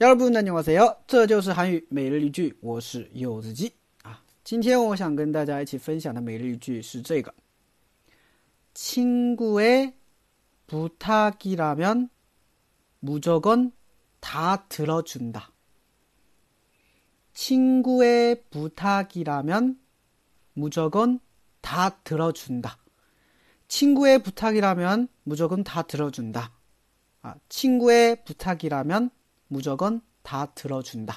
여러분안녕하세요这就是韩语每日一句，我是柚子鸡啊。今天我想跟大家一起分享的每日一句是这个：친구의부탁이라면무조건다들어준다。 친구의부탁이라면무조건다들어준다。 친구의부탁이라면무조건다들어준다。 啊，친구의부탁이라면 무조건다들어준 다。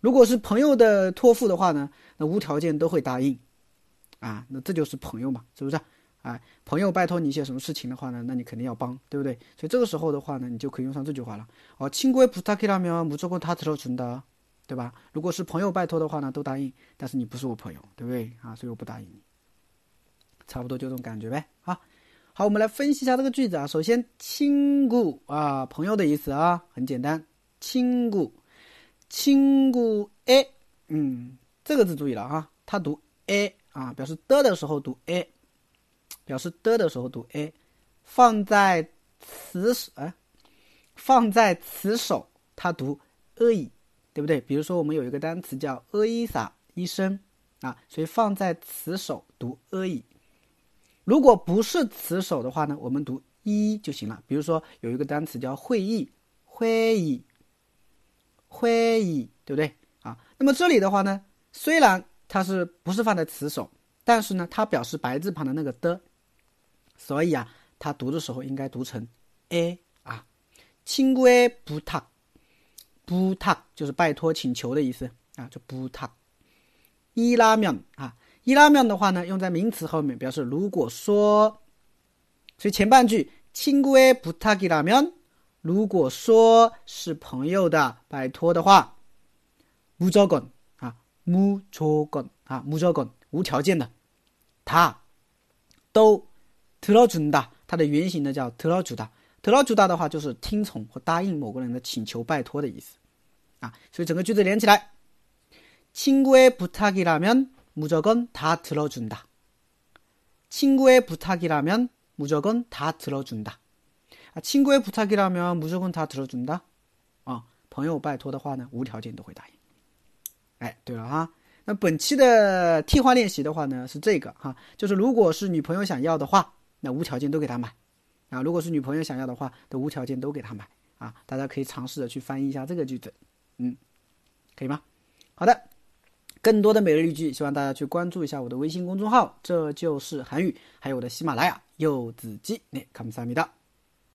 如果是朋友的托付的话呢，那无条件都会答应，啊，那这就是朋友嘛，是不是？啊，朋友拜托你一些什么事情的话呢，那你肯定要帮，对不对？所以这个时候的话呢，你就可以用上这句话了。哦，친구의부탁이라면무조건다들어준 다， 对吧？如果是朋友拜托的话呢，都答应，但是你不是我朋友，对不对？啊，所以我不答应你。差不多就这种感觉呗。啊， 好，我们来分析一下这个句子啊。首先，亲故啊，朋友的意思啊，很简单，亲故。亲故 a，嗯，这个字注意了啊，它读 a 啊，表示的的时候读 a，表示的的时候读 a，放在词首啊，放在词首它读 a，对不对？比如说我们有一个单词叫 a 撒医生啊，所以放在词首读 a。如果不是词首的话呢，我们读一就行了，比如说有一个单词叫会议，会议。会议，对不对？啊，那么这里的话呢，虽然它是不是放在词首，但是呢，它表示白字旁的那个的，所以啊，它读的时候应该读成 a 啊，轻规不踏。不踏就是拜托请求的意思，啊，就不踏。伊拉面啊。伊拉面的话呢，用在名词后面表示如果说，所以前半句亲闺不탁이라 면。 如果说是朋友的拜托的话，무조건啊，무조건啊，무조건无条件的，他都들어준 다。 它的原型呢叫들어주 다。 들어주다的话就是听从或答应某个人的请求、拜托的意思啊。所以整个句子连起来，친구의부탁이라면 무조건다들어준 다。 친구의부탁이라면무조건다들어준 다。 啊，亲闺不탁이라면무조건다들어준 다。 啊，朋友拜托的话呢，无条件都会答应。哎，对了哈，那本期的替换练习的话呢，是这个哈，就是如果是女朋友想要的话，那无条件都给她买。啊，如果是女朋友想要的话，都无条件都给她买。啊，大家可以尝试着去翻译一下这个句子，嗯，可以吗？好的， 更多的每日一句，希望大家去关注一下我的微信公众号，这就是韩语，还有我的喜马拉雅柚子鸡，那감사합니다